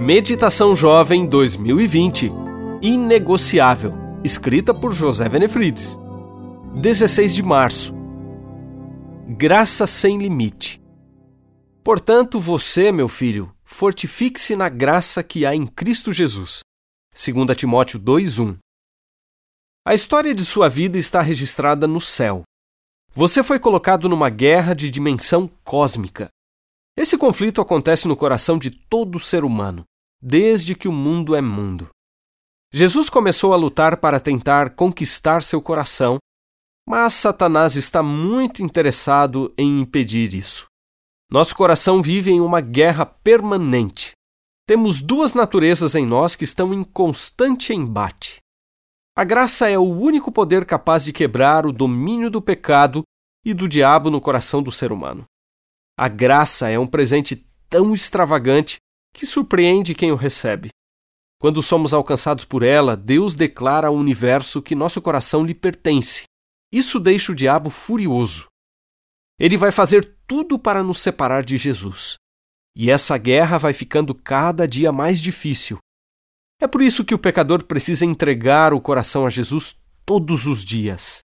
Meditação Jovem 2020 Inegociável, escrita por José Venefrides. 16 de março. Graça sem limite. Portanto, você, meu filho, fortifique-se na graça que há em Cristo Jesus. 2 Timóteo 2:1. A história de sua vida está registrada no céu. Você foi colocado numa guerra de dimensão cósmica. Esse conflito acontece no coração de todo ser humano, desde que o mundo é mundo. Jesus começou a lutar para tentar conquistar seu coração, mas Satanás está muito interessado em impedir isso. Nosso coração vive em uma guerra permanente. Temos duas naturezas em nós que estão em constante embate. A graça é o único poder capaz de quebrar o domínio do pecado e do diabo no coração do ser humano. A graça é um presente tão extravagante que surpreende quem o recebe. Quando somos alcançados por ela, Deus declara ao universo que nosso coração lhe pertence. Isso deixa o diabo furioso. Ele vai fazer tudo para nos separar de Jesus. E essa guerra vai ficando cada dia mais difícil. É por isso que o pecador precisa entregar o coração a Jesus todos os dias.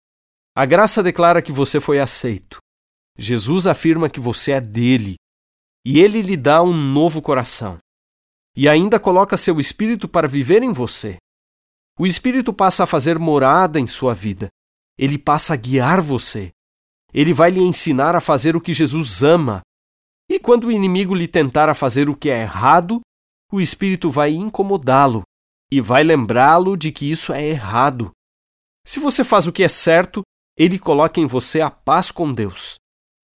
A graça declara que você foi aceito. Jesus afirma que você é dele e ele lhe dá um novo coração. E ainda coloca seu espírito para viver em você. O espírito passa a fazer morada em sua vida. Ele passa a guiar você. Ele vai lhe ensinar a fazer o que Jesus ama. E quando o inimigo lhe tentar a fazer o que é errado, o espírito vai incomodá-lo e vai lembrá-lo de que isso é errado. Se você faz o que é certo, ele coloca em você a paz com Deus.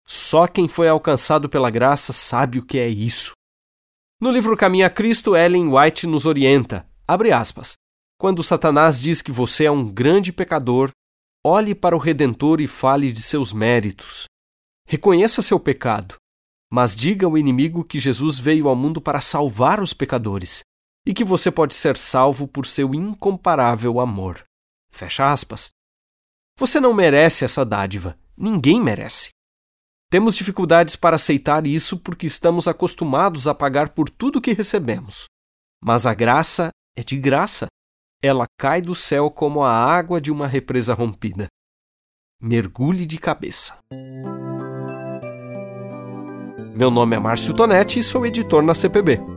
Só quem foi alcançado pela graça sabe o que é isso. No livro Caminho a Cristo, Ellen White nos orienta, abre aspas, quando Satanás diz que você é um grande pecador, olhe para o Redentor e fale de seus méritos. Reconheça seu pecado, mas diga ao inimigo que Jesus veio ao mundo para salvar os pecadores e que você pode ser salvo por seu incomparável amor. Fecha aspas. Você não merece essa dádiva. Ninguém merece. Temos dificuldades para aceitar isso porque estamos acostumados a pagar por tudo que recebemos. Mas a graça é de graça. Ela cai do céu como a água de uma represa rompida. Mergulhe de cabeça. Meu nome é Márcio Tonetti e sou editor na CPB.